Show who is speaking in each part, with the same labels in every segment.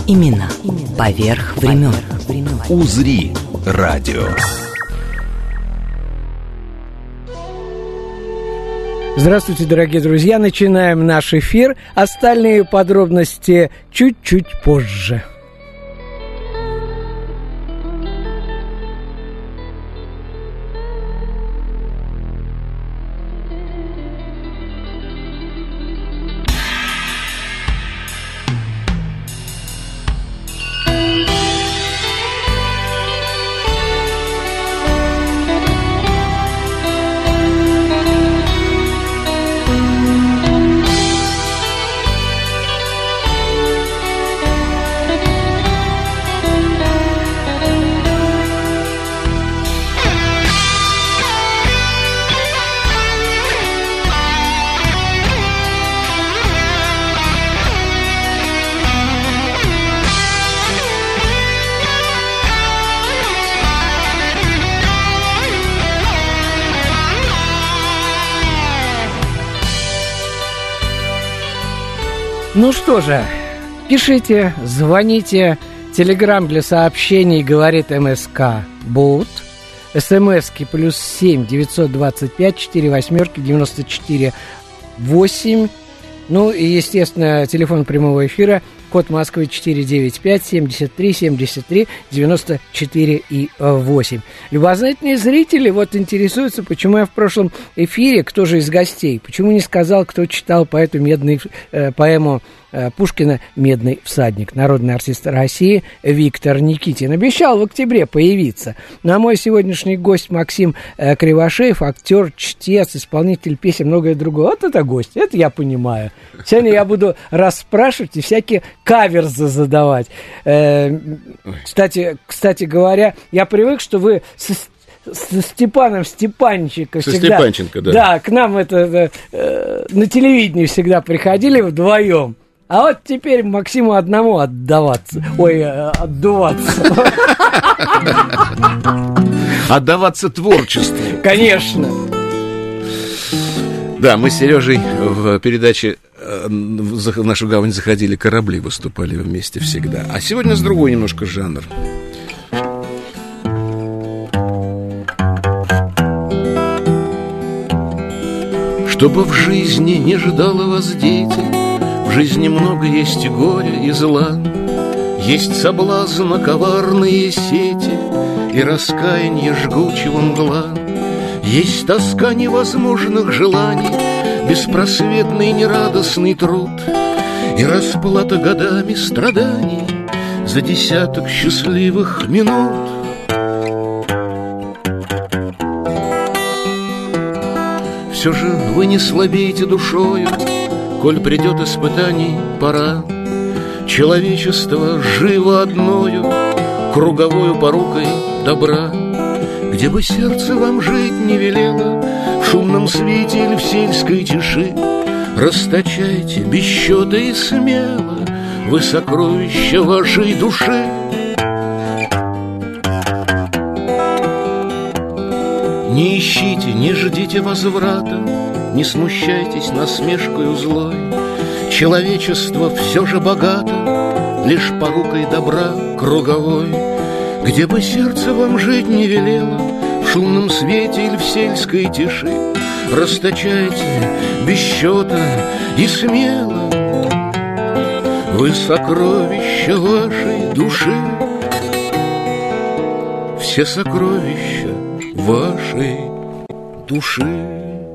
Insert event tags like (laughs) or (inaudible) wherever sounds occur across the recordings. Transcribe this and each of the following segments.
Speaker 1: Баребруса
Speaker 2: Именно поверх времен.
Speaker 1: «Узри» радио.
Speaker 3: Здравствуйте, дорогие друзья. Начинаем наш эфир. Остальные подробности чуть-чуть позже. Ну что же, пишите, звоните. Телеграмм для сообщений говорит МСК Бут. СМСки плюс 7 925 4 восьмерки 94 8. Ну и, естественно, телефон прямого эфира код Москвы 495 73 73 94 и 8. Любознательные зрители вот интересуются, почему я в прошлом эфире, кто же из гостей, почему не сказал, кто читал поэту медный, э, поэму э, Пушкина «Медный всадник». Народный артист России Виктор Никитин обещал в октябре появиться. Ну а мой сегодняшний гость Максим э, Кривошеев, актер, чтец, исполнитель песен, многое другое. Вот это гость, это я понимаю. Сегодня я буду расспрашивать и всякие каверзы задавать. Э, кстати, кстати говоря, я привык, что вы со, со Степаном Степанченко
Speaker 4: Со
Speaker 3: всегда...
Speaker 4: Степанченко, да.
Speaker 3: Да, к нам это э, на телевидении всегда приходили вдвоем. А вот теперь Максиму одному отдаваться. Ой, э, отдуваться.
Speaker 4: Отдаваться творчеству.
Speaker 3: Конечно.
Speaker 4: Да, мы с Сережей в передаче в в нашу гавань заходили, корабли выступали вместе всегда. А сегодня с другой немножко жанр. Чтобы в жизни не ждало вас дети, В жизни много есть горя, и зла, Есть соблазна коварные сети И раскаяние жгучего мгла. Есть тоска невозможных желаний, Беспросветный нерадостный труд И расплата годами страданий За десяток счастливых минут. Все же вы не слабеете душою, Коль придет испытаний пора. Человечество живо одною, Круговою порукой добра. Где бы сердце вам жить не велело, шумном свете или в сельской тиши, Расточайте без счета и смело Вы сокровища вашей души. Не ищите, не ждите возврата, Не смущайтесь насмешкою злой. Человечество все же богато Лишь порукой добра круговой. Где бы сердце вам жить не велело, В шумном свете или в сельской тиши, Расточайте без счета и смело Вы сокровища вашей души, Все сокровища вашей души.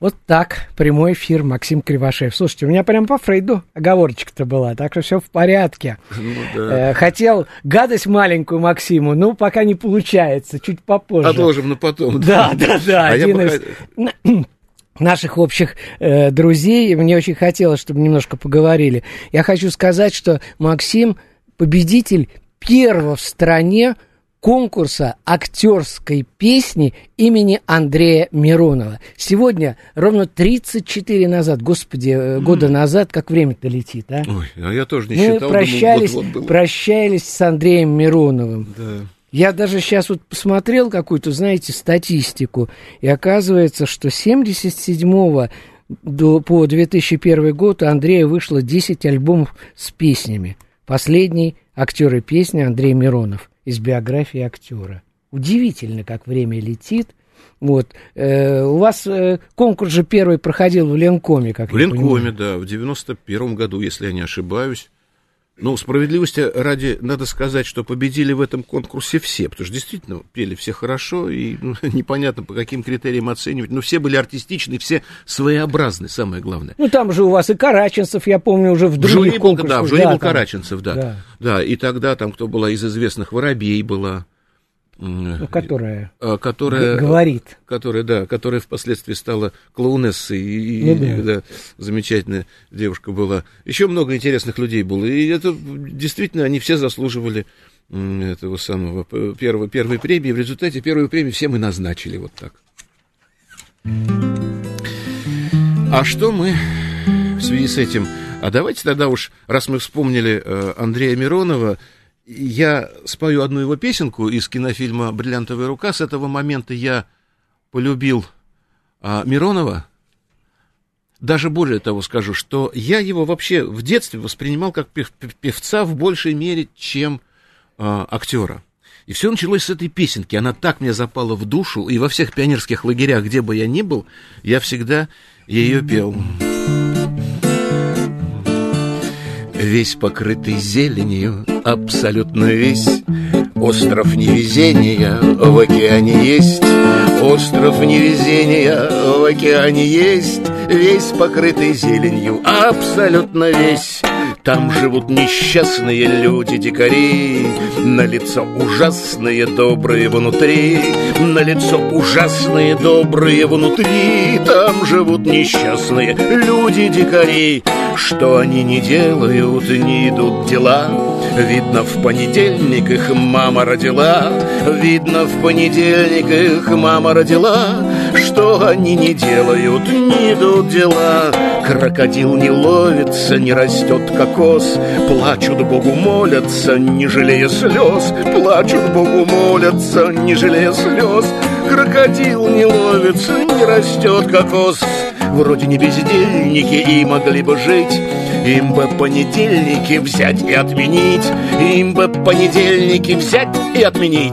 Speaker 3: Вот так, прямой эфир, Максим Кривошеев. Слушайте, у меня прям по Фрейду оговорочка-то была, так что все в порядке. Э, Хотел гадость маленькую Максиму, ну, пока не получается, чуть попозже.
Speaker 4: Отложим на потом.
Speaker 3: Да, да, да.
Speaker 4: А я
Speaker 3: один из- (clears throat) наших общих э, друзей. Мне очень хотелось, чтобы немножко поговорили. Я хочу сказать, что Максим победитель первого в стране конкурса актерской песни имени Андрея Миронова. Сегодня, ровно 34 назад, господи, mm. года назад, как время-то летит, а?
Speaker 4: Ой, а я тоже не
Speaker 3: Мы
Speaker 4: считал.
Speaker 3: прощались,
Speaker 4: думал, вот, вот
Speaker 3: прощались с Андреем Мироновым.
Speaker 4: Да.
Speaker 3: Я даже сейчас вот посмотрел какую-то, знаете, статистику, и оказывается, что 77 до, по 2001 год у Андрея вышло 10 альбомов с песнями. Последний актер и песня Андрей Миронов из биографии актера. Удивительно, как время летит. Вот. Э, у вас э, конкурс же первый проходил в Ленкоме, как
Speaker 4: В Ленкоме, да, в 91 году, если я не ошибаюсь. Ну, справедливости ради, надо сказать, что победили в этом конкурсе все, потому что действительно пели все хорошо, и ну, (laughs) непонятно, по каким критериям оценивать, но все были артистичны, все своеобразны, самое главное.
Speaker 3: Ну, там же у вас и Караченцев, я помню, уже в других
Speaker 4: в жюри был,
Speaker 3: конкурсах.
Speaker 4: Да, в жюри
Speaker 3: да,
Speaker 4: был
Speaker 3: там.
Speaker 4: Караченцев, да.
Speaker 3: Да.
Speaker 4: да. и тогда там кто была из известных, Воробей была.
Speaker 3: Ну, которая
Speaker 4: а, которая,
Speaker 3: говорит.
Speaker 4: Которая, да, которая впоследствии стала клоунессой, и,
Speaker 3: Ну
Speaker 4: и,
Speaker 3: да.
Speaker 4: замечательная девушка была. Еще много интересных людей было, и это действительно, они все заслуживали этого самого первого, первой премии. В результате первую премию все мы назначили вот так. А что мы в связи с этим? А давайте тогда уж, раз мы вспомнили э, Андрея Миронова, я спою одну его песенку из кинофильма «Бриллиантовая рука». С этого момента я полюбил а, Миронова. Даже более того скажу, что я его вообще в детстве воспринимал как пев- пев- певца в большей мере, чем а, актера. И все началось с этой песенки. Она так мне запала в душу, и во всех пионерских лагерях, где бы я ни был, я всегда ее пел. Весь покрытый зеленью, абсолютно весь. Остров невезения в океане есть Остров невезения в океане есть. Весь покрытый зеленью, абсолютно весь там живут несчастные люди-дикари На лицо ужасные, добрые внутри. На лицо ужасные, добрые внутри. Там живут несчастные люди-дикари Что они не делают, не идут дела. Видно, в понедельник их мама родила. Видно, в понедельник их мама родила. Что они не делают, не идут дела Крокодил не ловится, не растет кокос. Плачут Богу молятся, не жалея слез Плачут Богу молятся, не жалея слез Крокодил не ловится, не растет кокос. Вроде не бездельники и могли бы жить. Им бы понедельники взять и отменить. Им бы понедельники взять и отменить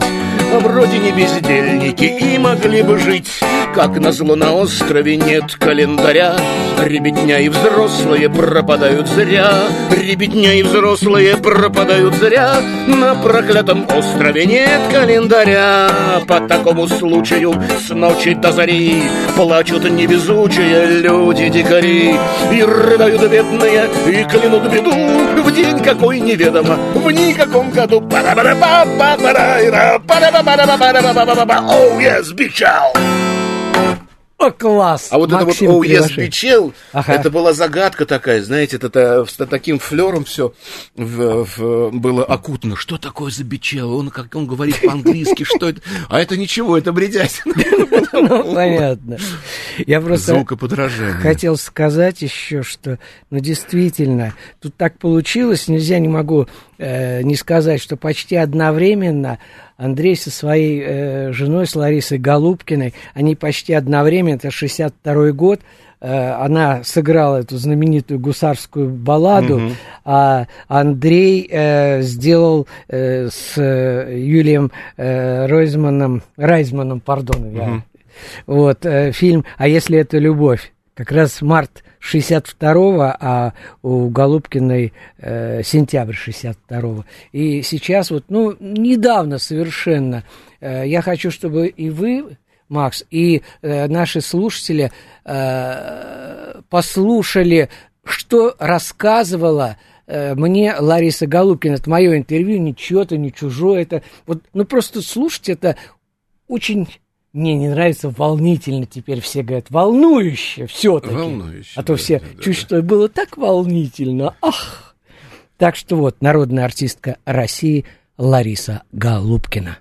Speaker 4: А вроде не бездельники и могли бы жить. Как назло на острове нет календаря. Ребятня и взрослые пропадают зря. Ребятня и взрослые пропадают зря. На проклятом острове нет календаря. По такому случаю с ночи до зари Плачут невезучие люди-дикари И рыдают бедные и клянут беду В день какой неведомо, в никаком году Оу, yes, бичал!
Speaker 3: О, класс!
Speaker 4: А вот
Speaker 3: Максим
Speaker 4: это вот «Oh,
Speaker 3: Кривошеев.
Speaker 4: бичел», это была загадка такая, знаете, это, это с таким флером все было окутано. Что такое за бичел? Он, как он говорит по-английски, что это? А это ничего, это бредятина.
Speaker 3: Понятно. Я просто хотел сказать еще, что, ну, действительно, тут так получилось, нельзя, не могу не сказать, что почти одновременно Андрей со своей э, женой, с Ларисой Голубкиной, они почти одновременно, это 62-й год, э, она сыграла эту знаменитую гусарскую балладу,
Speaker 4: Мгм.
Speaker 3: а Андрей э, сделал э, с Юлием э, Ройзманом, Райзманом, пардон, я
Speaker 4: Мгм.
Speaker 3: вот, э, фильм «А если это любовь?» Как раз март 62-го, а у Голубкиной э, сентябрь 62-го. И сейчас вот, ну, недавно совершенно, э, я хочу, чтобы и вы, Макс, и э, наши слушатели э, послушали, что рассказывала э, мне Лариса Голубкина. Это мое интервью, не чье-то, не чужое. Это вот, ну, просто слушать это очень Мне не нравится волнительно, теперь все говорят, волнующе все-таки.
Speaker 4: Волнующе,
Speaker 3: А то
Speaker 4: да,
Speaker 3: все,
Speaker 4: да,
Speaker 3: чуть
Speaker 4: да.
Speaker 3: что было так волнительно, ах. Так что вот, народная артистка России Лариса Голубкина.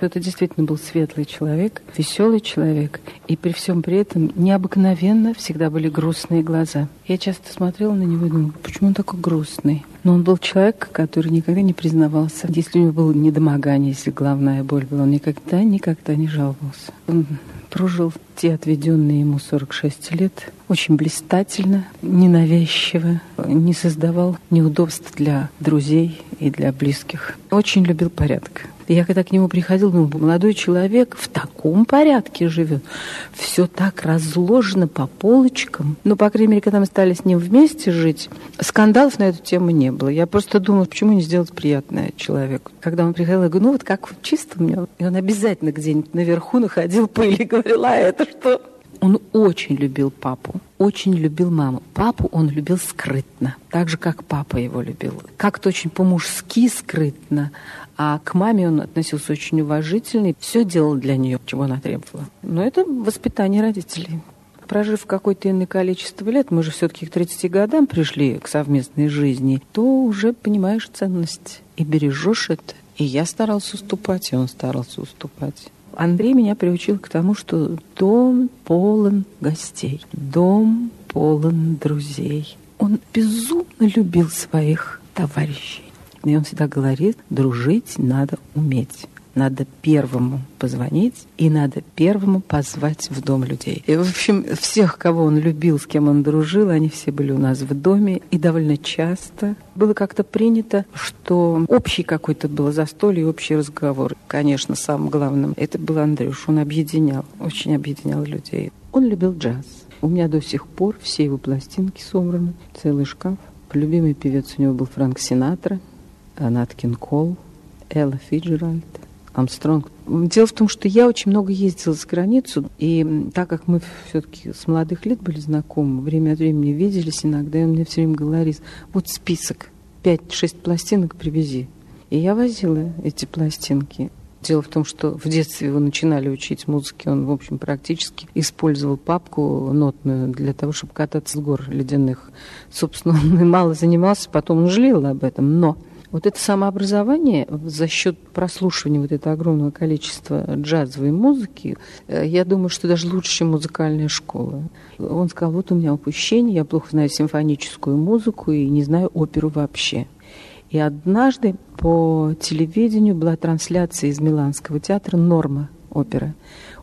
Speaker 5: Это действительно был светлый человек, веселый человек. И при всем при этом необыкновенно всегда были грустные глаза. Я часто смотрела на него и думала, почему он такой грустный? Но он был человек, который никогда не признавался. Если у него было недомогание, если головная боль была, он никогда, никогда не жаловался. Он прожил те отведенные ему 46 лет очень блистательно, ненавязчиво, не создавал неудобств для друзей и для близких. Очень любил порядок. Я когда к нему приходила, думала, молодой человек в таком порядке живет. Все так разложено по полочкам. Ну, по крайней мере, когда мы стали с ним вместе жить, скандалов на эту тему не было. Я просто думала, почему не сделать приятное человеку. Когда он приходил, я говорю, ну вот как чисто меня. И он обязательно где-нибудь наверху находил пыль и говорил, а это что? Он очень любил папу, очень любил маму. Папу он любил скрытно, так же, как папа его любил. Как-то очень по-мужски скрытно, а к маме он относился очень уважительно и все делал для нее, чего она требовала. Но это воспитание родителей. Прожив какое-то иное количество лет, мы же все-таки к 30 годам пришли к совместной жизни, то уже понимаешь ценность и бережешь это. И я старался уступать, и он старался уступать. Андрей меня приучил к тому, что дом полон гостей, дом полон друзей. Он безумно любил своих товарищей. И он всегда говорит, дружить надо уметь. Надо первому позвонить и надо первому позвать в дом людей. И, в общем, всех, кого он любил, с кем он дружил, они все были у нас в доме. И довольно часто было как-то принято, что общий какой-то был застолье, общий разговор. Конечно, самым главным это был Андрюш. Он объединял, очень объединял людей. Он любил джаз. У меня до сих пор все его пластинки собраны, целый шкаф. Любимый певец у него был Франк Синатра, Нат Кин Кол, Элла Фиджеральд. Амстронг. Дело в том, что я очень много ездила за границу, и так как мы все-таки с молодых лет были знакомы, время от времени виделись иногда, и он мне все время говорит, вот список, 5-6 пластинок привези. И я возила эти пластинки. Дело в том, что в детстве его начинали учить музыке, он, в общем, практически использовал папку нотную для того, чтобы кататься с гор ледяных. Собственно, он мало занимался, потом он жалел об этом, но вот это самообразование за счет прослушивания вот этого огромного количества джазовой музыки, э, я думаю, что даже лучше, чем музыкальная школа. Он сказал, вот у меня упущение, я плохо знаю симфоническую музыку и не знаю оперу вообще. И однажды по телевидению была трансляция из Миланского театра «Норма» опера.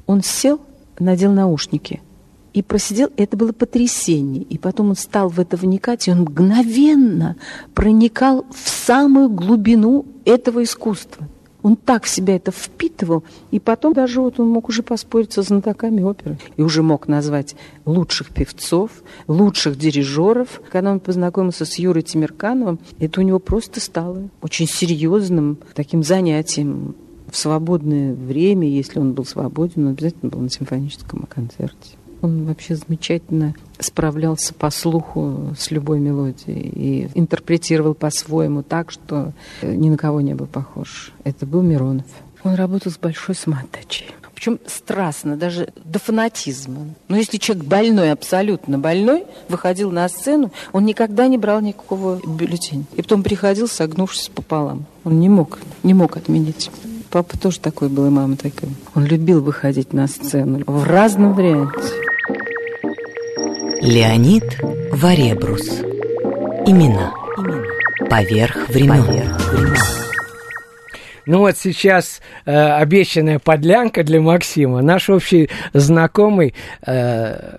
Speaker 5: Он сел, надел наушники – и просидел, это было потрясение. И потом он стал в это вникать, и он мгновенно проникал в самую глубину этого искусства. Он так в себя это впитывал, и потом даже вот он мог уже поспорить со знатоками оперы. И уже мог назвать лучших певцов, лучших дирижеров. Когда он познакомился с Юрой Тимиркановым, это у него просто стало очень серьезным таким занятием. В свободное время, если он был свободен, он обязательно был на симфоническом концерте. Он вообще замечательно справлялся по слуху с любой мелодией и интерпретировал по-своему так, что ни на кого не был похож. Это был Миронов. Он работал с большой самоотдачей. Причем страстно, даже до фанатизма. Но если человек больной, абсолютно больной, выходил на сцену, он никогда не брал никакого бюллетеня. И потом приходил, согнувшись пополам. Он не мог, не мог отменить. Папа тоже такой был, и мама такая. Он любил выходить на сцену в разном варианте.
Speaker 2: Леонид Варебрус. Имена. Поверх времен.
Speaker 3: Ну вот сейчас э, обещанная подлянка для Максима. Наш общий знакомый, э,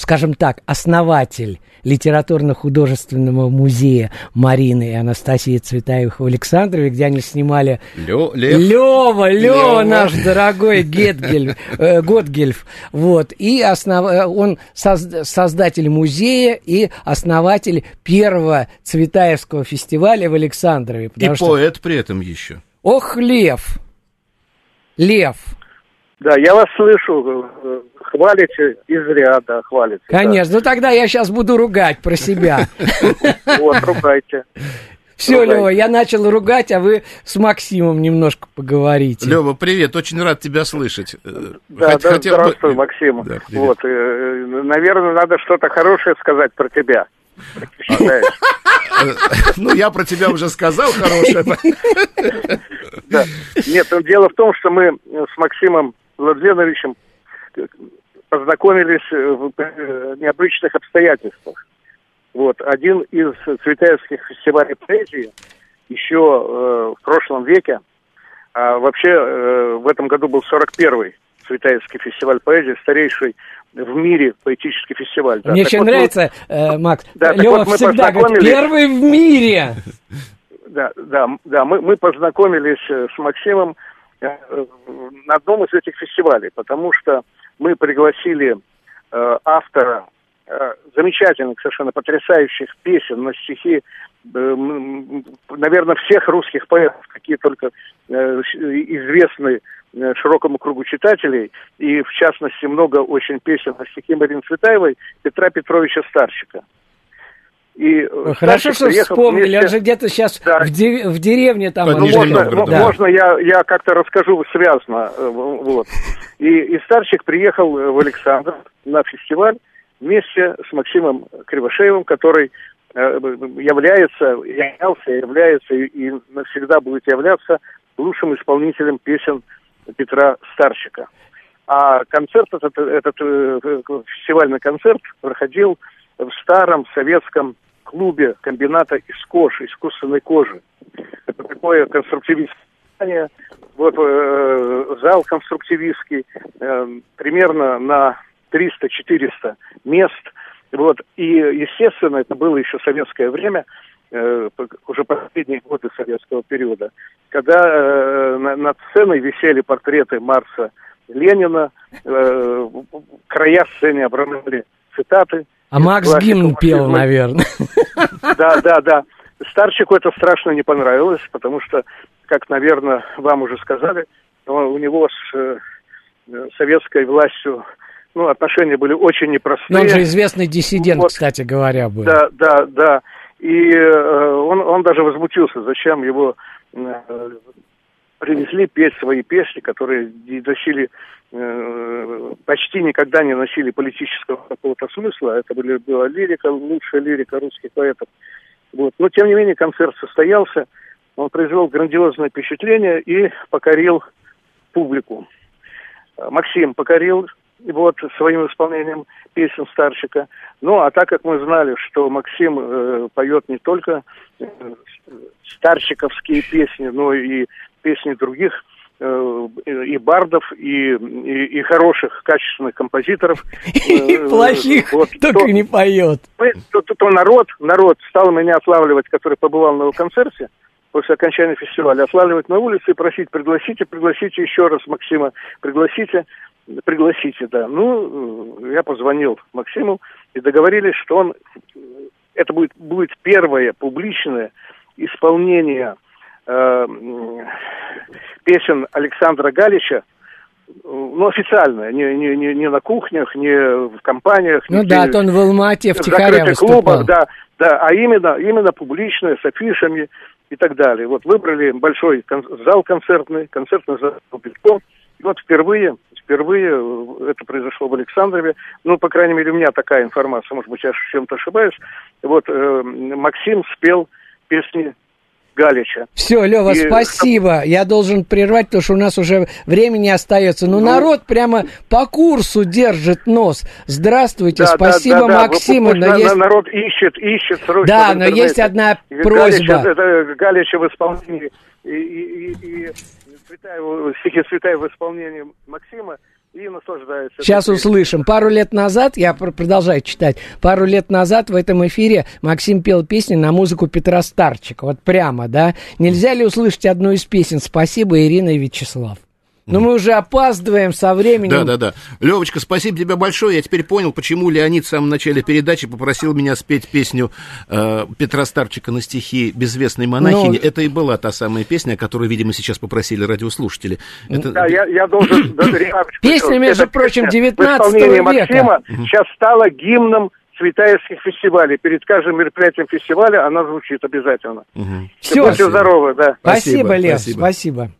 Speaker 3: скажем так, основатель литературно-художественного музея Марины и Анастасии Цветаевых в Александрове, где они снимали
Speaker 4: Лё, Лев.
Speaker 3: Лева, Лева,
Speaker 4: Лёва.
Speaker 3: наш дорогой (laughs) Гетгельф, э, Готгельф, вот, и основ... э, он соз- создатель музея и основатель первого Цветаевского фестиваля в Александрове.
Speaker 4: И
Speaker 3: что-
Speaker 4: поэт при этом еще.
Speaker 3: Ох, Лев! Лев!
Speaker 6: Да, я вас слышу. э, Хвалите из ряда, хвалите. да.
Speaker 3: Конечно, ну тогда я сейчас буду ругать про себя.
Speaker 6: Вот, ругайте.
Speaker 3: Все, Лева, я начал ругать, а вы с Максимом немножко поговорите.
Speaker 4: Лева, привет, очень рад тебя слышать.
Speaker 6: Да, Хот- да хотел здравствуй, бы... Максим. Да, вот, э, наверное, надо что-то хорошее сказать про тебя.
Speaker 4: Ну, я про тебя уже сказал хорошее. (laughs)
Speaker 6: Нет, ну, дело в том, что мы с Максимом Владленовичем познакомились в э, необычных обстоятельствах. Вот, один из цветаевских фестивалей поэзии еще э, в прошлом веке, а вообще э, в этом году был 41-й Цветаевский фестиваль поэзии, старейший в мире поэтический фестиваль.
Speaker 3: Да. Мне так очень вот нравится, мы... э, Макс, да, Лева вот всегда говорит, первый в мире.
Speaker 6: Да, да, да, мы, мы познакомились э, с Максимом э, на одном из этих фестивалей, потому что мы пригласили э, автора э, замечательных, совершенно потрясающих песен на стихи, э, наверное, всех русских поэтов, какие только э, известны Э, широкому кругу читателей, и в частности много очень песен на стихи Марины Цветаевой Петра Петровича Старчика.
Speaker 3: И Хорошо, что вспомнили, вместе... он же где-то сейчас да. в, де... в деревне там.
Speaker 6: Ну, можно, да. можно я, я как-то расскажу связно. Э, вот. И, и Старчик приехал в Александр на фестиваль вместе с Максимом Кривошеевым, который э, является, являлся, является и навсегда будет являться лучшим исполнителем песен Петра Старчика. А концерт, этот, этот э, фестивальный концерт проходил в старом советском клубе комбината из кожи, искусственной кожи. Это такое конструктивистское вот э, зал конструктивистский, э, примерно на 300-400 мест. Вот, и, естественно, это было еще советское время, э, уже последние годы советского периода когда э, над сценой висели портреты Марса Ленина, э, края сцены обрамляли цитаты.
Speaker 3: А Макс гимн пел, наверное. (laughs)
Speaker 6: Да, да, да. Старчику это страшно не понравилось, потому что, как, наверное, вам уже сказали, у него с э, советской властью ну, отношения были очень непростые. Но
Speaker 3: он же известный диссидент, вот. кстати говоря, был.
Speaker 6: Да, да, да. И э, он, он даже возмутился, зачем его Э, принесли петь свои песни, которые не носили, почти никогда не носили политического какого-то смысла. Это были, была лирика, лучшая лирика русских поэтов. Вот. Но, тем не менее, концерт состоялся. Он произвел грандиозное впечатление и покорил публику. Максим покорил вот своим исполнением песен Старчика. Ну, а так как мы знали, что Максим э, поет не только э, старчиковские песни, но и песни других э, и бардов, и, и, и хороших, качественных композиторов. (laughs)
Speaker 3: И э, плохих вот, только то, не поет.
Speaker 6: То, то, то народ, народ стал меня отлавливать, который побывал на его концерте, после окончания фестиваля, отлавливать на улице и просить, пригласите, пригласите еще раз Максима, пригласите, пригласите, да. Ну, я позвонил Максиму и договорились, что он, это будет, будет первое публичное исполнение э, песен Александра Галича, ну, официальное, не, не, не, не на кухнях, не в компаниях.
Speaker 3: Ну да, то он в Алмате в
Speaker 6: клубах, да, да, а именно, именно публичное, с афишами и так далее. Вот выбрали большой кон- зал концертный, концертный зал Битком, и вот впервые, впервые это произошло в Александрове, ну, по крайней мере, у меня такая информация, может быть, я чем-то ошибаюсь, вот э, Максим спел песни Галича.
Speaker 3: Все, Лева, и... спасибо. Я должен прервать, потому что у нас уже времени остается. Но ну, народ прямо по курсу держит нос. Здравствуйте, да, спасибо, да, да,
Speaker 6: Максим.
Speaker 3: Да.
Speaker 6: Но есть... Народ ищет, ищет
Speaker 3: срочно Да, но есть одна просьба.
Speaker 6: Галича, это Галича в исполнении и, и, и, и Цветаева, стихи Цветаева в исполнении Максима и наслаждается.
Speaker 3: Сейчас услышим. Пару лет назад, я продолжаю читать, пару лет назад в этом эфире Максим пел песни на музыку Петра Старчика. Вот прямо, да? Нельзя ли услышать одну из песен «Спасибо, Ирина и Вячеслав»? Но мы уже опаздываем со временем.
Speaker 4: Да, да, да. Левочка, спасибо тебе большое. Я теперь понял, почему Леонид в самом начале передачи попросил меня спеть песню э, Петра Старчика на стихи безвестной монахини. Но... Это и была та самая песня, которую, видимо, сейчас попросили радиослушатели. Это...
Speaker 6: Да, я, я должен... (coughs)
Speaker 3: Песня, между прочим, 19 века.
Speaker 6: Максима сейчас стала гимном цветаевских фестивалей. Перед каждым мероприятием фестиваля она звучит обязательно.
Speaker 3: Угу. Все,
Speaker 6: будьте здоровы, да.
Speaker 3: Спасибо, спасибо Лев, спасибо. спасибо.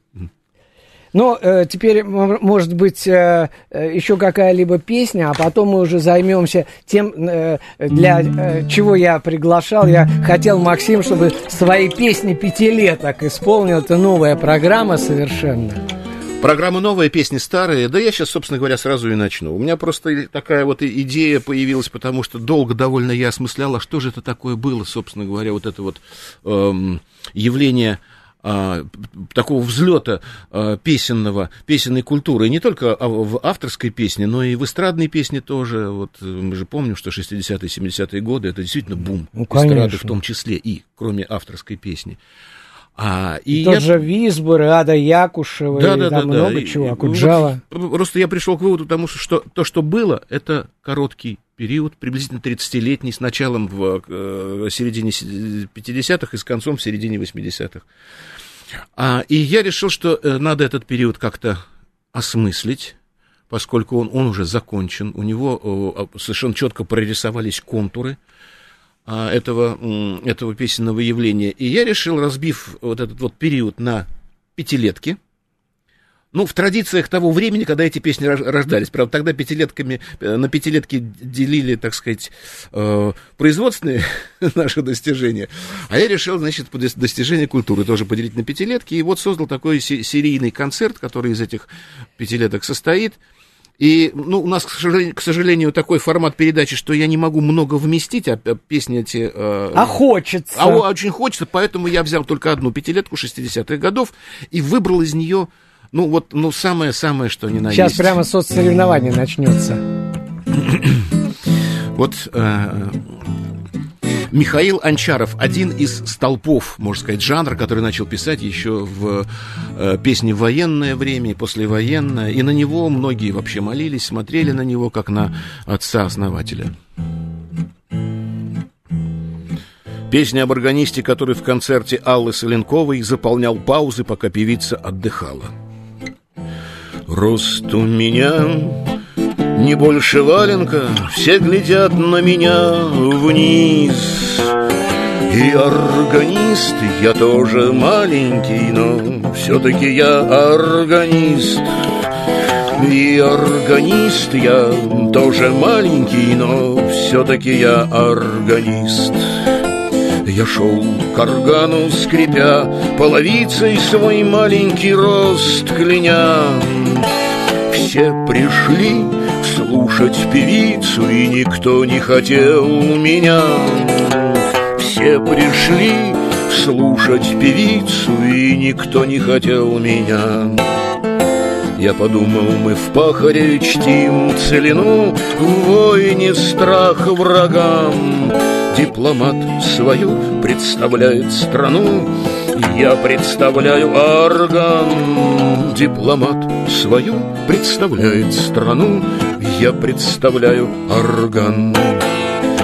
Speaker 3: Но э, теперь, может быть, э, э, еще какая-либо песня, а потом мы уже займемся тем, для чего я приглашал. Я хотел, Максим, чтобы свои песни пятилеток исполнил. Это новая программа совершенно.
Speaker 4: Программа новая, песни старые. Да я сейчас, собственно говоря, сразу и начну. У меня просто такая вот идея появилась, потому что долго довольно я осмысляла, что же это такое было, собственно говоря, вот это вот эм, явление а, такого взлета а, песенного, песенной культуры, и не только в авторской песне, но и в эстрадной песне тоже. Вот э, мы же помним, что 60-е, 70-е годы это действительно бум ну, эстрады в том числе, и кроме авторской песни.
Speaker 3: А, и Тот я... же Висбор, Ада Якушева, да, и да, там да, много да. чего, Акуджава.
Speaker 4: Просто я пришел к выводу, потому что то, что было, это короткий период, приблизительно 30-летний, с началом в э, середине 50-х и с концом в середине 80-х. А, и я решил, что э, надо этот период как-то осмыслить, поскольку он, он уже закончен, у него совершенно четко прорисовались контуры, а, этого, этого песенного явления. И я решил, разбив вот этот вот период на пятилетки, ну, в традициях того времени, когда эти песни рождались. Правда, тогда пятилетками, э, на пятилетки делили, так сказать, э, производственные (laughs) наши достижения. А я решил, значит, достижения культуры тоже поделить на пятилетки. И вот создал такой серийный концерт, который из этих пятилеток состоит. И, ну, у нас, к сожалению, к сожалению, такой формат передачи, что я не могу много вместить, а песни эти...
Speaker 3: Э, а хочется.
Speaker 4: А очень хочется, поэтому я взял только одну пятилетку 60-х годов и выбрал из нее, ну, вот, ну, самое-самое, что ни на
Speaker 3: Сейчас есть. прямо соцсоревнование начнется.
Speaker 4: вот э, Михаил Анчаров, один из столпов, можно сказать, жанра, который начал писать еще в э, песне «Военное время» и «Послевоенное». И на него многие вообще молились, смотрели на него, как на отца-основателя. Песня об органисте, который в концерте Аллы Соленковой заполнял паузы, пока певица отдыхала. Рост у меня не больше валенка, все глядят на меня вниз. И органист я тоже маленький, но все-таки я органист. И органист я тоже маленький, но все-таки я органист. Я шел к органу, скрипя половицей свой маленький рост кляня. Все пришли слушать певицу, и никто не хотел меня. Все пришли слушать певицу, и никто не хотел меня. Я подумал, мы в пахаре чтим целину, В войне страх врагам. Дипломат свою представляет страну, Я представляю орган. Дипломат свою представляет страну, Я представляю орган.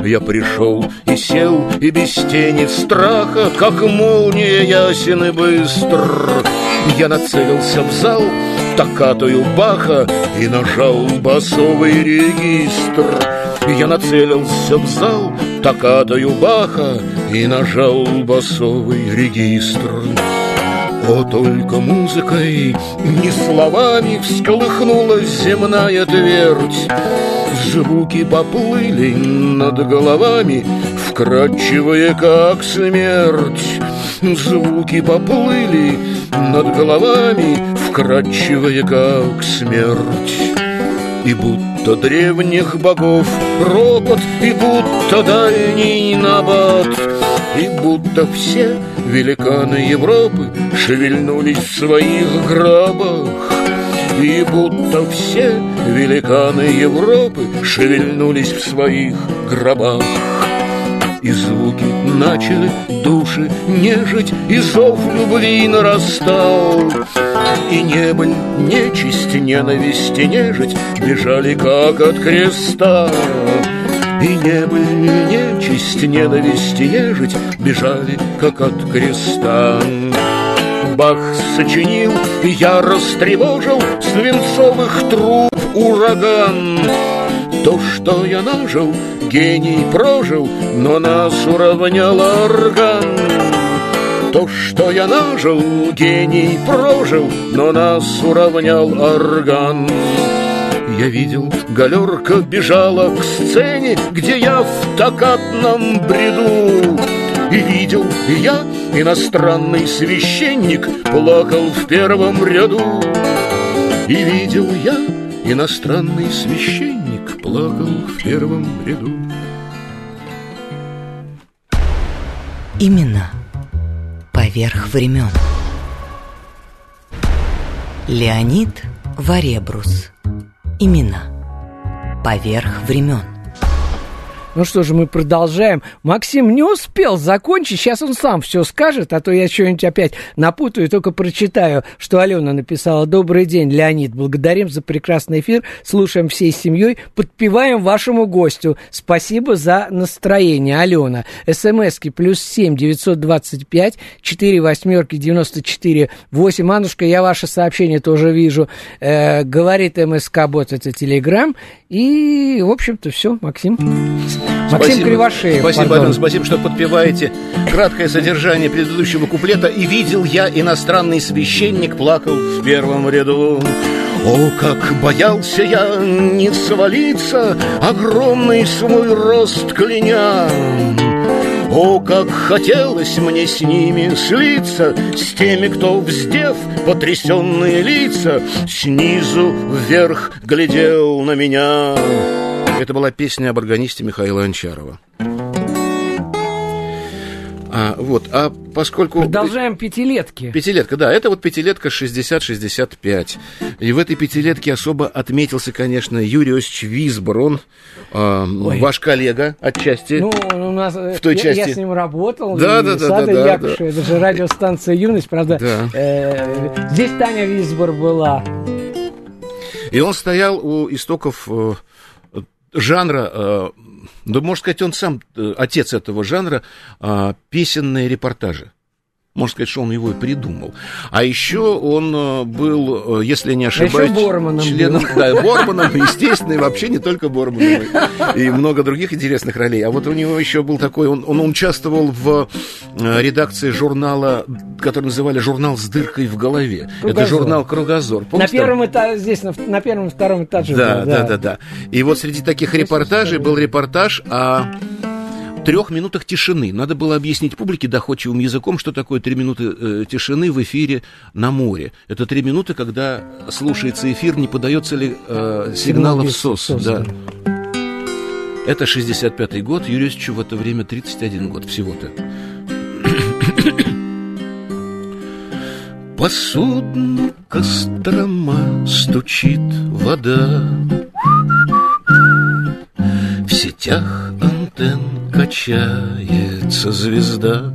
Speaker 4: Я пришел и сел, и без тени страха, Как молния ясен и быстр. Я нацелился в зал, токатую Баха И нажал басовый регистр Я нацелился в зал, токатую Баха И нажал басовый регистр. О, только музыкой, не словами Всколыхнулась земная твердь. Звуки поплыли над головами Вкрадчивые, как смерть. Звуки поплыли над головами Вкрадчивые, как смерть И будто древних богов. Ропот И будто дальний набат. И будто все великаны Европы Шевельнулись в своих гробах. И будто все великаны Европы Шевельнулись в своих гробах и звуки начали души нежить, И зов любви нарастал. И небо нечисть, ненависть и нежить Бежали, как от креста. И небо нечисть, ненависть и нежить Бежали, как от креста. Бах сочинил, и я растревожил Свинцовых труб ураган. То, что я нажил, гений прожил, но нас уравнял орган. То, что я нажил, гений прожил, но нас уравнял орган. Я видел, галерка бежала к сцене, где я в токатном бреду. И видел я, иностранный священник плакал в первом ряду. И видел я, иностранный священник плакал в первом ряду.
Speaker 2: Имена поверх времен. Леонид Варебрус. Имена поверх времен.
Speaker 3: Ну что же, мы продолжаем. Максим не успел закончить, сейчас он сам все скажет, а то я что-нибудь опять напутаю, только прочитаю, что Алена написала. Добрый день, Леонид, благодарим за прекрасный эфир, слушаем всей семьей, подпеваем вашему гостю. Спасибо за настроение, Алена. СМСки плюс семь девятьсот двадцать пять четыре восьмерки девяносто четыре восемь. Аннушка, я ваше сообщение тоже вижу. Э, говорит МСК бот, это Телеграм. И, в общем-то, все, Максим. Максим
Speaker 4: Спасибо.
Speaker 3: Кривошеев.
Speaker 4: Спасибо,
Speaker 3: пардон.
Speaker 4: Алена, спасибо, что подпеваете краткое содержание предыдущего куплета. И видел я, иностранный священник плакал в первом ряду. О, как боялся я не свалиться, огромный свой рост кляня. О, как хотелось мне с ними слиться, С теми, кто, вздев потрясенные лица, Снизу вверх глядел на меня. Это была песня об органисте Михаила Анчарова. А, вот, а поскольку...
Speaker 3: Продолжаем пятилетки.
Speaker 4: Пятилетка, да, это вот пятилетка 60-65. И в этой пятилетке особо отметился, конечно, Юрий Осич Висбор. Он э, ваш коллега отчасти.
Speaker 3: Ну, у нас, э,
Speaker 4: В той
Speaker 3: я,
Speaker 4: части.
Speaker 3: я с ним работал.
Speaker 4: Да, да, да, да, да,
Speaker 3: Якушева, это же радиостанция «Юность», правда.
Speaker 4: Да.
Speaker 3: э, здесь Таня Висбор была.
Speaker 4: И он стоял у истоков э, жанра, э, да, можно сказать, он сам э, отец этого жанра, э, песенные репортажи. Можно сказать, что он его и придумал. А еще он э, был, э, если не ошибаюсь,
Speaker 3: Борманом
Speaker 4: членом,
Speaker 3: был.
Speaker 4: да, Борманом, естественно, и вообще не только Борманом, и, и много других интересных ролей. А вот у него еще был такой, он, он участвовал в э, редакции журнала, который называли «Журнал с дыркой в голове». Это
Speaker 3: «Кругозор».
Speaker 4: журнал «Кругозор».
Speaker 3: На
Speaker 4: Помните, там-
Speaker 3: первом этаже, здесь, на, на первом и втором этаже.
Speaker 4: да,
Speaker 3: был,
Speaker 4: да, да, да. И вот среди таких репортажей был репортаж о трех минутах тишины. Надо было объяснить публике доходчивым языком, что такое три минуты э, тишины в эфире на море. Это три минуты, когда слушается эфир, не подается ли э, сигналов СОС.
Speaker 3: СОС,
Speaker 4: да.
Speaker 3: да.
Speaker 4: Это 65-й год, Юрию Ильичу в это время 31 год всего-то. По судну Кострома стучит вода В сетях антенн качается звезда.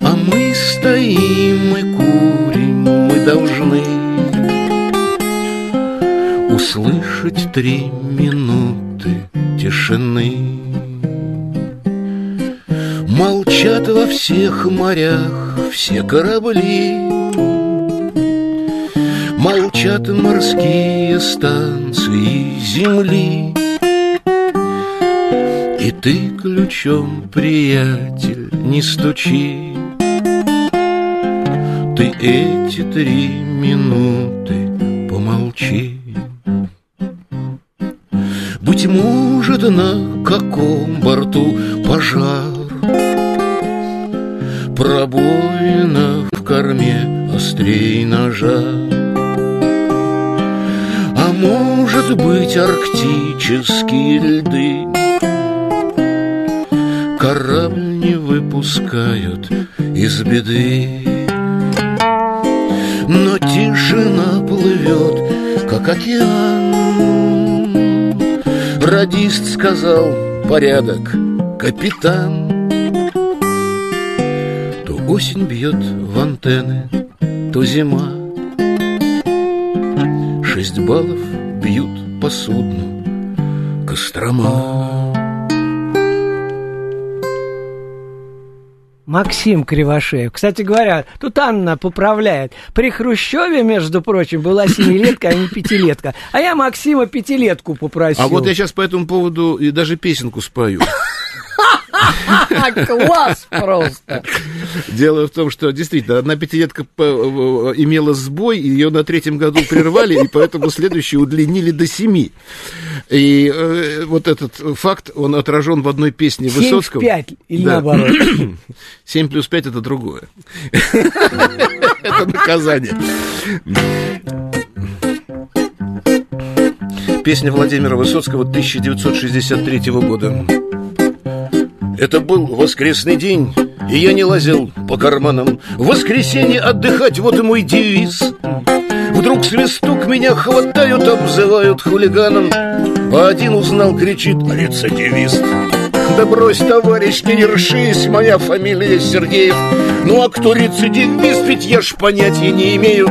Speaker 4: А мы стоим и курим, мы должны Услышать три минуты тишины. Молчат во всех морях все корабли. Молчат морские станции земли И ты ключом, приятель, не стучи. Ты эти три минуты помолчи. Быть может, на каком борту пожар. Пробоина в корме острей ножа. А может быть арктические льды не выпускают из беды. Но тишина плывет, как океан. Радист сказал порядок, капитан То осень бьет в антенны, то зима. Шесть баллов бьют по судну Кострома
Speaker 3: Максим Кривошеев. Кстати говоря, тут Анна поправляет. При Хрущеве, между прочим, была семилетка, а не пятилетка. А я Максима пятилетку попросил.
Speaker 4: А вот я сейчас по этому поводу и даже песенку спою. (laughs)
Speaker 3: Класс просто.
Speaker 4: Дело в том, что действительно одна пятилетка имела сбой, ее на третьем году прервали, и поэтому следующую удлинили до семи. И э, вот этот факт, он отражен в одной песне 7 Высоцкого.
Speaker 3: 5 или да. наоборот? (clears throat)
Speaker 4: 7 плюс 5 это другое. (laughs) Это наказание. Песня Владимира Высоцкого 1963 года. Это был воскресный день, и я не лазил по карманам. В воскресенье отдыхать, вот и мой девиз. Вдруг свисток меня хватают, обзывают хулиганом. А один узнал, кричит рецидивист. Да брось, товарищ, не ершись, моя фамилия Сергеев. Ну а кто рецидивист, ведь я ж понятия не имею.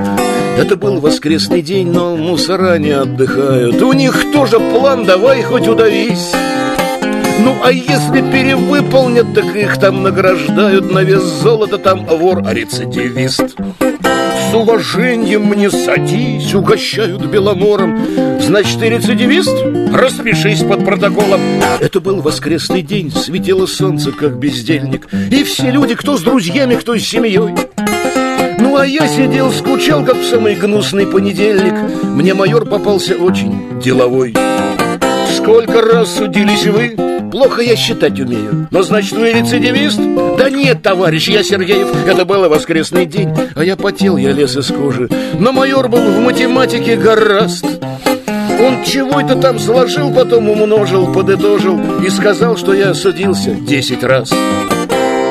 Speaker 4: Это был воскресный день, но мусора не отдыхают. У них тоже план, давай хоть удавись. Ну, а если перевыполнят, так их там награждают на вес золота, там вор, а рецидивист. С уважением мне садись, угощают беломором. Значит, ты рецидивист? Распишись под протоколом. Это был воскресный день, светило солнце, как бездельник. И все люди, кто с друзьями, кто с семьей. Ну, а я сидел, скучал, как в самый гнусный понедельник. Мне майор попался очень деловой. Сколько раз судились вы? Плохо я считать умею. Но значит, вы рецидивист? Да нет, товарищ, я Сергеев. Это было воскресный день, а я потел, я лез из кожи. Но майор был в математике гораст. Он чего это там сложил, потом умножил, подытожил и сказал, что я судился десять раз.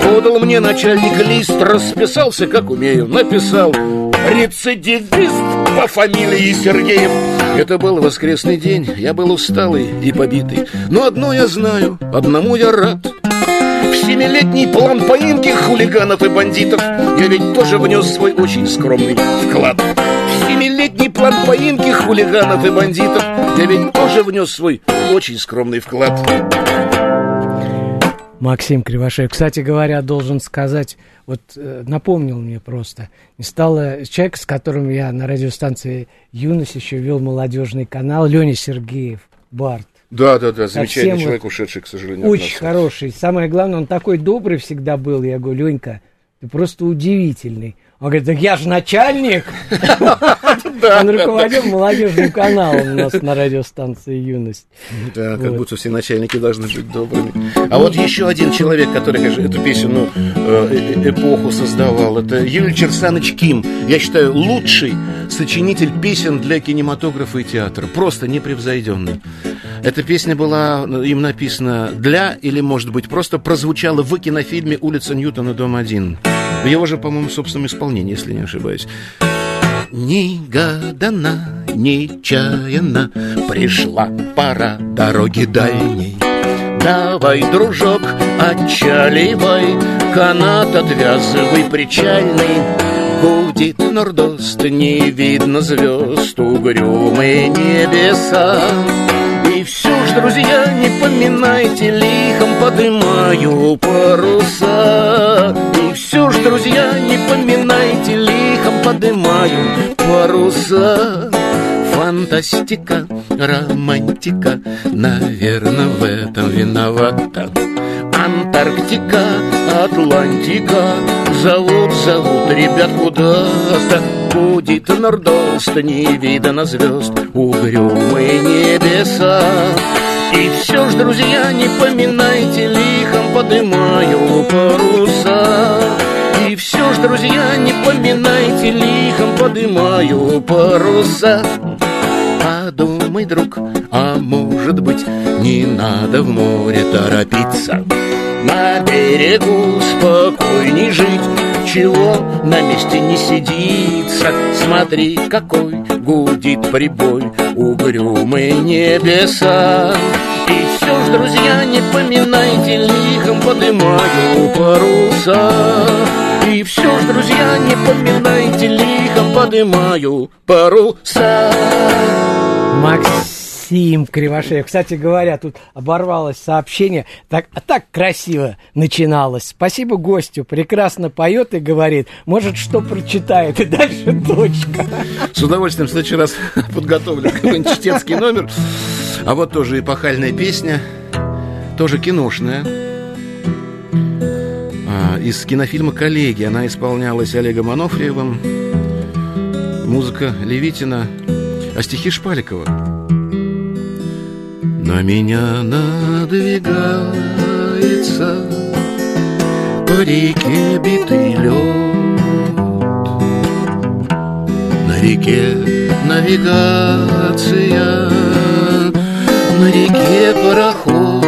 Speaker 4: Подал мне начальник лист, расписался, как умею, написал рецидивист по фамилии Сергеев. Это был воскресный день, я был усталый и побитый. Но одно я знаю, одному я рад. В семилетний план поимки хулиганов и бандитов Я ведь тоже внес свой очень скромный вклад В семилетний план поимки хулиганов и бандитов Я ведь тоже внес свой очень скромный вклад
Speaker 3: Максим Кривошеев. Кстати говоря, должен сказать, вот э, напомнил мне просто, не стало человек, с которым я на радиостанции «Юность» еще вел молодежный канал, Леня Сергеев, Барт.
Speaker 4: Да, да, да, замечательный Совсем человек, ушедший, к сожалению.
Speaker 3: Очень хороший. Самое главное, он такой добрый всегда был. Я говорю, Ленька, ты просто удивительный. Он говорит, так я же начальник. (laughs) Он руководил молодежным каналом у нас на радиостанции «Юность».
Speaker 4: Да, как будто все начальники должны быть добрыми. А вот еще один человек, который, конечно, эту песню, ну, э, э, эпоху создавал, это Юрий Черсаныч Ким. Я считаю, лучший сочинитель песен для кинематографа и театра. Просто непревзойденный. Эта песня была им написана для, или, может быть, просто прозвучала в кинофильме «Улица Ньютона, дом 1». В его же, по-моему, собственном исполнении, если не ошибаюсь. Негадана, нечаянно Пришла пора дороги дальней. Давай, дружок, отчаливай. Канат отвязывай причальный. Гудит нордост, не видно звезд. Угрюмые небеса. И все друзья, не поминайте Лихом подымаю паруса. И все ж, друзья, не поминайте Лихом подымаю паруса. Фантастика, романтика Наверное, в этом виновата. Антарктика, Атлантика Зовут, зовут ребят куда-то Будет нордост, не видно звезд Угрюмые небеса. И все ж, друзья, не поминайте Лихом подымаю паруса. И все ж, друзья, не поминайте Лихом подымаю паруса. Подумай, друг, а может быть Не надо в море торопиться на берегу спокойней жить. Чего на месте не сидится? Смотри, какой гудит прибой Угрюмые небеса. И все ж, друзья, не поминайте Лихом подымаю паруса. И все ж, друзья, не поминайте Лихом подымаю паруса.
Speaker 3: Макс Максим Кривошеев. Кстати говоря, тут оборвалось сообщение. Так, так красиво начиналось. Спасибо гостю. Прекрасно поет и говорит. Может, что прочитает. И дальше точка.
Speaker 4: С удовольствием в следующий раз (laughs) подготовлю какой-нибудь чтецкий номер. А вот тоже эпохальная песня. Тоже киношная. А, из кинофильма «Коллеги». Она исполнялась Олегом Анофриевым. Музыка Левитина а стихи Шпаликова. На меня надвигается по реке битый лед. На реке навигация, на реке пароход.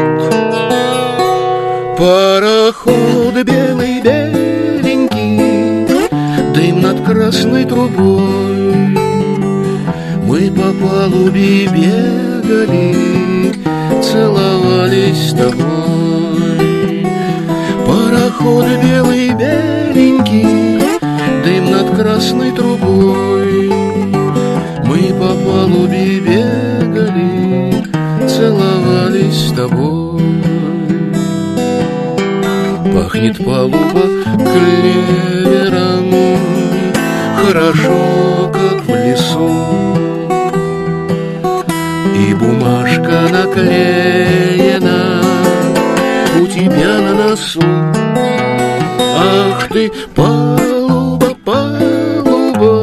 Speaker 4: Пароход белый беленький, дым над красной трубой. Мы по палубе бегали, целовались с тобой. Пароход белый беленький, дым над красной трубой. Мы по палубе бегали, целовались с тобой. Пахнет палуба клевером, хорошо, как в лесу бумажка наклеена у тебя на носу. Ах ты, палуба, палуба,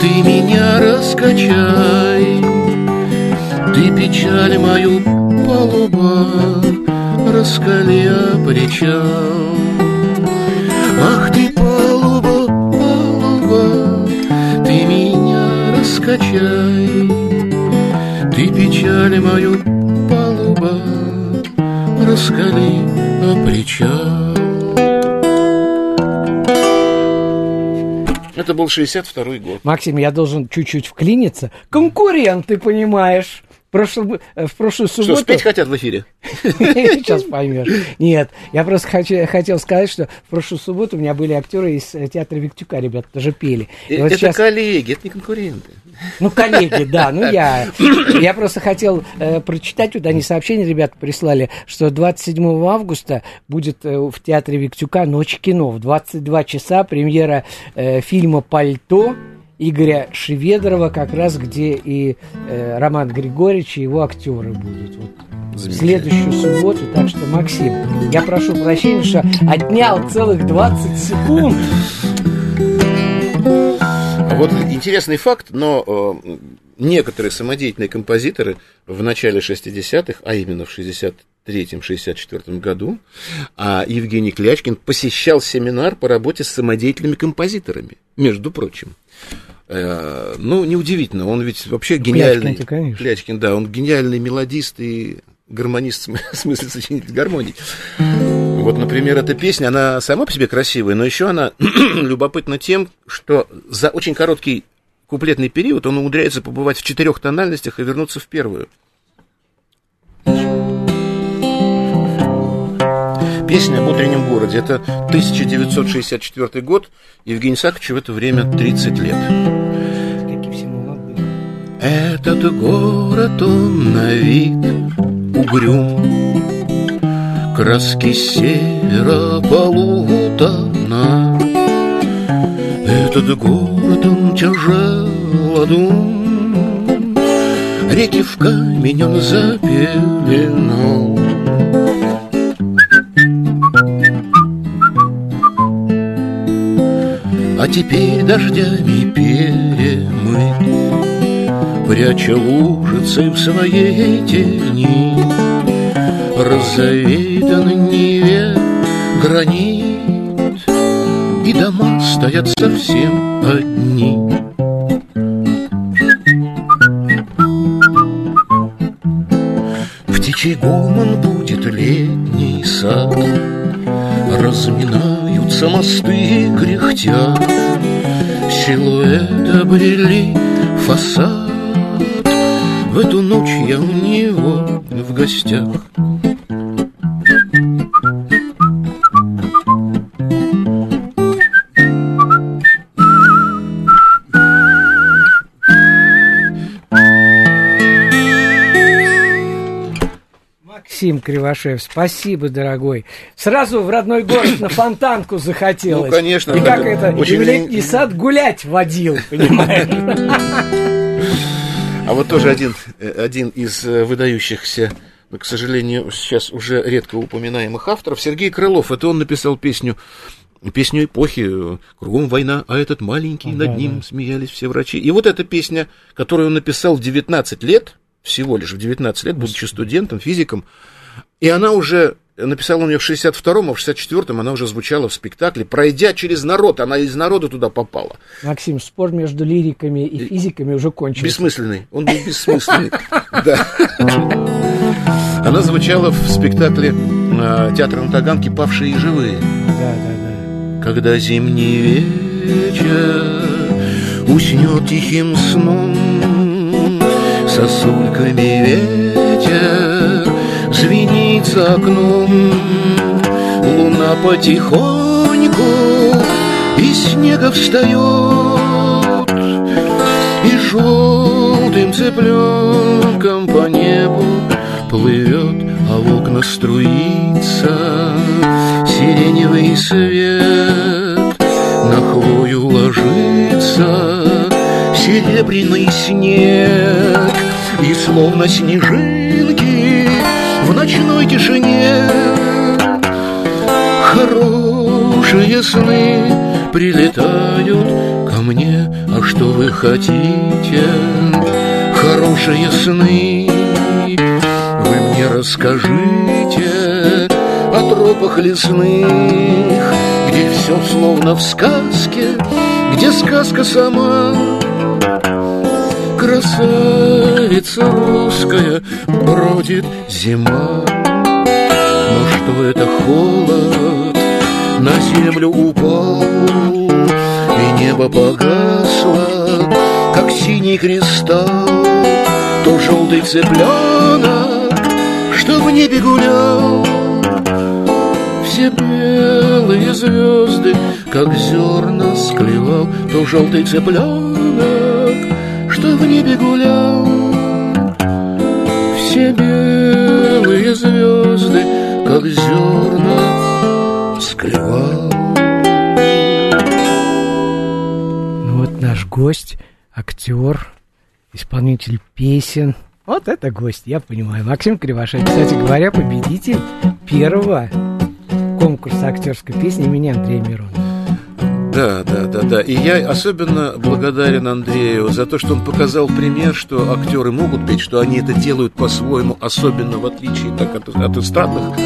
Speaker 4: ты меня раскачай, ты печаль мою, палуба, раскали причал. Ах ты, палуба, палуба, ты меня раскачай, печаль мою, палуба, раскали о причал. Это был 62-й год.
Speaker 3: Максим, я должен чуть-чуть вклиниться. Конкурент, ты понимаешь. Э, в прошлую субботу...
Speaker 4: Что, спеть хотят в эфире? (laughs)
Speaker 3: Сейчас поймешь. Нет, я просто хочу, хотел сказать, что в прошлую субботу у меня были актеры из э, театра Виктюка, ребята тоже пели.
Speaker 4: И вот это сейчас... коллеги, это не конкуренты.
Speaker 3: Ну, коллеги, да, ну я... (coughs) Я просто хотел э, прочитать, вот они сообщение, ребята, прислали, что 27 августа будет э, в театре Виктюка «Ночь кино». В 22 часа премьера э, фильма «Пальто», Игоря Шеведорова, как раз где и э, Роман Григорьевич и его актеры будут. Вот. В следующую субботу. Так что, Максим, я прошу прощения, что отнял целых 20 секунд.
Speaker 4: А вот интересный факт, но э, некоторые самодеятельные композиторы в начале 60-х, а именно в 63-64 году, а Евгений Клячкин посещал семинар по работе с самодеятельными композиторами, между прочим. Э, ну, неудивительно, он ведь вообще гениальный. Клячкин, Клячкин, да, он гениальный мелодист и гармонист, (laughs) в смысле сочинитель гармоний. Вот, например, эта песня, она сама по себе красивая, но еще она (clears throat) любопытна тем, что за очень короткий куплетный период он умудряется побывать в четырех тональностях и вернуться в первую. Песня об утреннем городе. Это 1964 год. Евгений Сакович в это время 30 лет. Этот город, он на вид угрюм, Краски серо полутона. Этот город, он тяжелодум, Реки в камень он запеленал. Теперь дождями перемыт Пряча лужицы в своей тени. Разоведан Неве гранит И дома стоят совсем одни. Птичий гомон будет летний сад. Разминаются мосты кряхтя Силуэт обрели фасад. В эту ночь я у него в гостях
Speaker 3: Кривошеев. Спасибо, дорогой. Сразу в родной город на фонтанку захотелось.
Speaker 4: Ну, конечно.
Speaker 3: И как это,
Speaker 4: очень...
Speaker 3: и сад гулять водил, понимаешь?
Speaker 4: А вот тоже один, один из выдающихся к сожалению, сейчас уже редко упоминаемых авторов, Сергей Крылов. Это он написал песню песню эпохи «Кругом война, а этот маленький, над ним смеялись все врачи». И вот эта песня, которую он написал в 19 лет, всего лишь в 19 лет, будучи студентом, физиком, и она уже написал он ее в 62-м, а в 64-м она уже звучала в спектакле. Пройдя через народ, она из народа туда попала.
Speaker 3: Максим, спор между лириками и физиками уже кончился.
Speaker 4: Бессмысленный. Он был бессмысленный. (laughs) Да. Она звучала в спектакле а, театра на Таганке «Павшие и живые».
Speaker 3: Да, да, да.
Speaker 4: Когда зимний вечер уснет тихим сном, Сосульками ветер звенит за окном, Луна потихоньку из снега встает, И желтым цыпленком по небу плывет, а в окна струится. Сиреневый свет. На хвою ложится. Серебряный снег, и словно снежинки в ночной тишине хорошие сны прилетают ко мне. А что вы хотите? Хорошие сны вы мне расскажите о тропах лесных, где все словно в сказке, где сказка сама. Красавица русская бродит зима, но что это холод на землю упал, и небо погасло, как синий кристалл, то желтый цыпленок, что в небе гулял. Все белые звезды, как зерна склевал, то желтый цыпленок, что в небе гулял. Все белые звезды, как зерна склевал.
Speaker 3: Ну вот наш гость, актер, исполнитель песен. Вот это гость, я понимаю. Максим Кривошеев, кстати говоря, победитель первого конкурса актерской песни имени Андрея Миронова.
Speaker 4: Да, да, да, да. И я особенно благодарен Андрею за то, что он показал пример, что актеры могут петь, что они это делают по-своему, особенно в отличие так, от, от эстрадных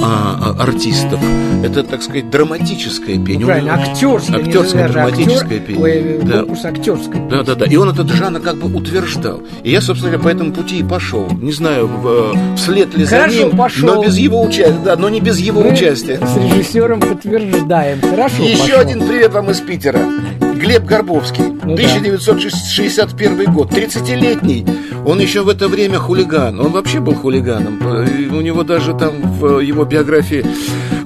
Speaker 4: а, а, артистов. Это, так сказать, драматическое пение.
Speaker 3: Правильно, актерское.
Speaker 4: Актерское, драматическое
Speaker 3: актер,
Speaker 4: пение.
Speaker 3: Ой,
Speaker 4: да.
Speaker 3: Конкурс.
Speaker 4: Да, да, да. И он этот жанр как бы утверждал. И я, собственно говоря, по этому пути и пошел. Не знаю, в, вслед ли
Speaker 3: Хорошо,
Speaker 4: за ним,
Speaker 3: пошел.
Speaker 4: но без его участия. Да, но не без его
Speaker 3: Мы
Speaker 4: участия.
Speaker 3: С режиссером подтверждаем. Хорошо.
Speaker 4: Еще
Speaker 3: пошел.
Speaker 4: один привет вам из Питера. Глеб Горбовский,
Speaker 3: Ну да.
Speaker 4: 1961 год, 30-летний. Он еще в это время хулиган. Он вообще был хулиганом. У него даже там в его биографии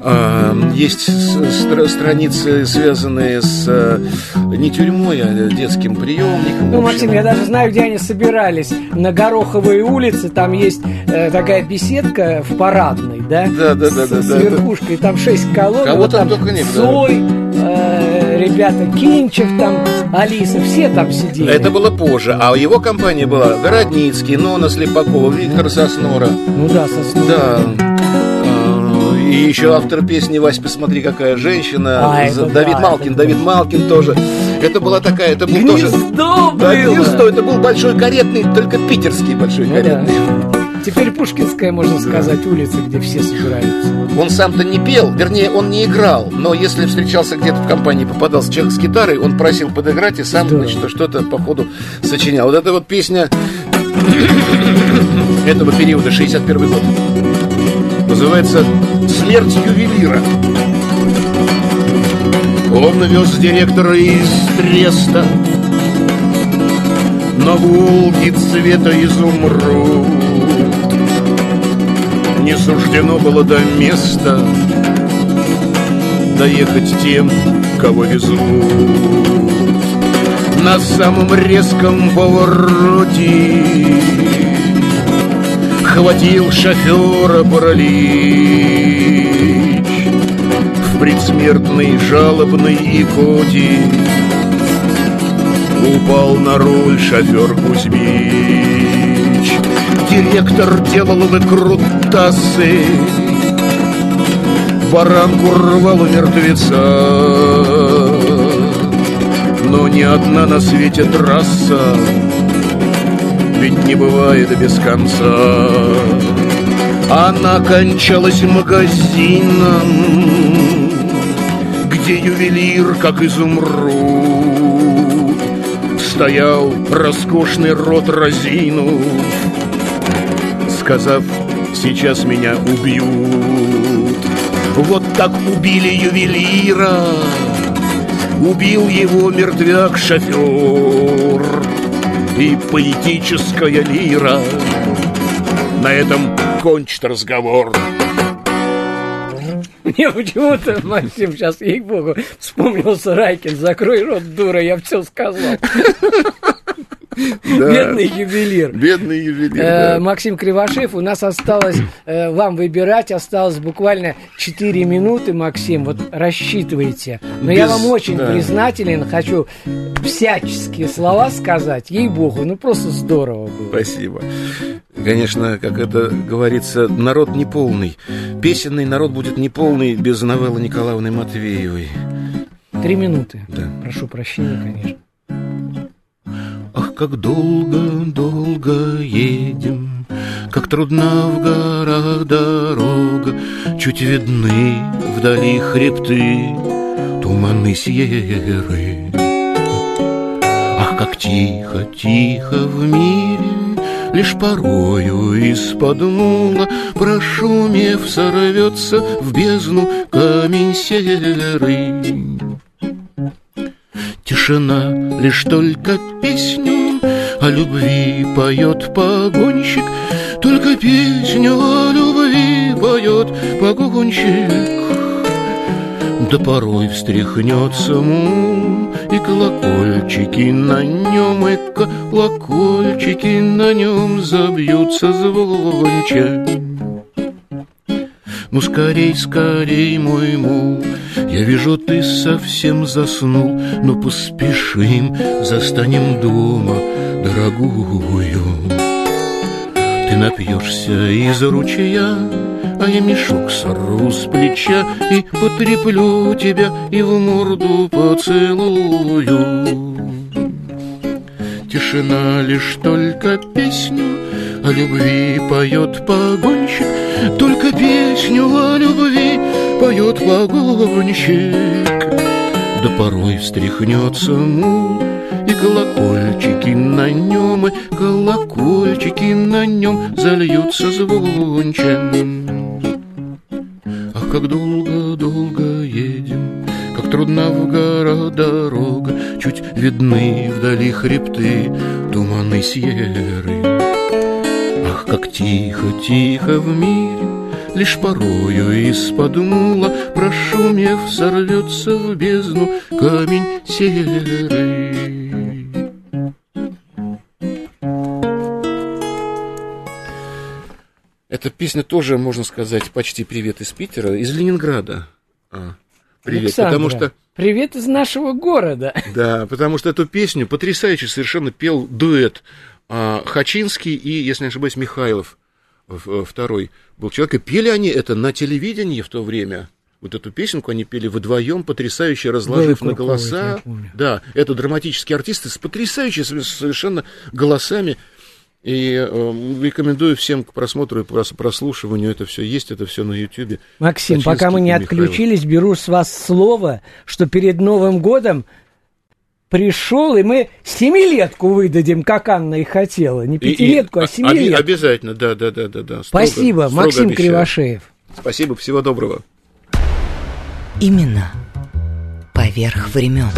Speaker 4: а, есть стра- страницы, связанные с а, не тюрьмой, а детским приемником.
Speaker 3: Ну, Максим, я даже знаю, где они собирались. На Гороховой улице там есть э, такая беседка в парадной, да?
Speaker 4: Да, да, да,
Speaker 3: С,
Speaker 4: да,
Speaker 3: с
Speaker 4: да,
Speaker 3: верхушкой. Там шесть колонн.
Speaker 4: Кого
Speaker 3: вот
Speaker 4: там
Speaker 3: там
Speaker 4: только нет, да.
Speaker 3: Цой, э, ребята Кинчев там, Алиса, все там сидели.
Speaker 4: Это было позже. А его компания была Городницкий, Нона Слепакова, Виктор Соснора.
Speaker 3: Ну да, сосну.
Speaker 4: Да. А, И еще автор песни «Вась, посмотри, какая женщина».
Speaker 3: А, это
Speaker 4: Давид
Speaker 3: да,
Speaker 4: Малкин,
Speaker 3: это
Speaker 4: Давид Малкин тоже. Это была такая, это был тоже...
Speaker 3: Гнездо
Speaker 4: Да,
Speaker 3: было.
Speaker 4: гнездо, это был большой каретный, только питерский большой
Speaker 3: Ну да. Теперь Пушкинская, можно сказать, улица, где все собираются.
Speaker 4: Он сам-то не пел, вернее, он не играл, но если встречался где-то в компании, попадался человек с гитарой, он просил подыграть и сам,
Speaker 3: Здорово.
Speaker 4: значит, что-то по ходу сочинял. Вот эта вот песня (coughs) этого периода, 61 год, называется «Смерть ювелира». Он вез директора из Треста на Волге цвета изумруд. Не суждено было до места Доехать тем, кого везут. На самом резком повороте Охватил шофера паралич. В предсмертной жалобной икоте Упал на руль шофер Кузьмич. Директор делал выкрутасы Баранку рвал у мертвеца. Но ни одна на свете трасса Ведь не бывает без конца. Она кончалась магазином Где ювелир, как изумруд Стоял роскошный рот разину Сказав, сейчас меня убьют. Вот так убили ювелира. Убил его мертвяк-шофер И поэтическая лира. На этом кончит разговор.
Speaker 3: Мне почему-то, Максим, сейчас, ей-богу, вспомнился Райкин. Закрой рот, дура, я все сказал. Бедный ювелир.
Speaker 4: Бедный ювелир,
Speaker 3: Э. Максим Кривошеев, у нас осталось, э, вам выбирать, осталось буквально 4 минуты, Максим, вот рассчитывайте. Но я вам очень признателен, хочу всяческие слова сказать, ей-богу, ну просто здорово было.
Speaker 4: Спасибо. Конечно, как это говорится, народ неполный. Песенный народ будет неполный без новеллы Николаевны Матвеевой.
Speaker 3: Три минуты.
Speaker 4: Да.
Speaker 3: Прошу прощения, конечно.
Speaker 4: Ах, как долго-долго едем, Как трудна в горах дорога, Чуть видны вдали хребты, Туманы серы. Ах, как тихо, тихо в мире, Лишь порою из-под мула, Прошумев, сорвется в бездну камень серый. Тишина, лишь только песню о любви поет погонщик, Только песню о любви поет погонщик. Да порой встряхнется мул, и колокольчики на нем, и колокольчики на нем забьются звонче. Ну, скорей, скорей, мой мул, я вижу, ты совсем заснул, но поспешим, застанем дома дорогую. Ты напьешься из ручья, а я мешок сорву с плеча И потреплю тебя и в морду поцелую Тишина лишь только песню о любви поет погонщик Только песню о любви поет погонщик Да порой встряхнется мул и колокольчики на нем, и колокольчики на нем зальются звонче. Ах, как долго-долго едем, как трудна в горах дорога, Чуть видны вдали хребты, туманы серые. Ах, как тихо-тихо в мире, Лишь порою из-под мула, Прошумев, сорвется в бездну камень серый. Эта песня тоже, можно сказать, почти привет из Питера, из Ленинграда. А, привет,
Speaker 3: Александра,
Speaker 4: потому что
Speaker 3: Привет из нашего города.
Speaker 4: да, потому что эту песню потрясающе совершенно пел дуэт Хачинский и, если не ошибаюсь, Михайлов э, второй был человек. И пели они это на телевидении в то время. Вот эту песенку они пели вдвоем, потрясающе разложив
Speaker 3: Было
Speaker 4: на голоса. Да, это драматические артисты с потрясающими совершенно голосами. И э, рекомендую всем к просмотру и прос- прослушиванию. Это все есть, это все на Ютьюбе.
Speaker 3: Максим,
Speaker 4: Хачинский
Speaker 3: пока мы не
Speaker 4: и Михайлов.
Speaker 3: отключились, беру с вас слово, что перед Новым годом пришел, и мы семилетку выдадим, как Анна и хотела. Не
Speaker 4: И- и-
Speaker 3: пятилетку, а семилетку.
Speaker 4: Обязательно, да, да, да, да, да. Строго-
Speaker 3: Спасибо,
Speaker 4: строго
Speaker 3: Максим
Speaker 4: обещаю.
Speaker 3: Кривошеев.
Speaker 4: Спасибо, всего доброго.
Speaker 2: Именно поверх времен.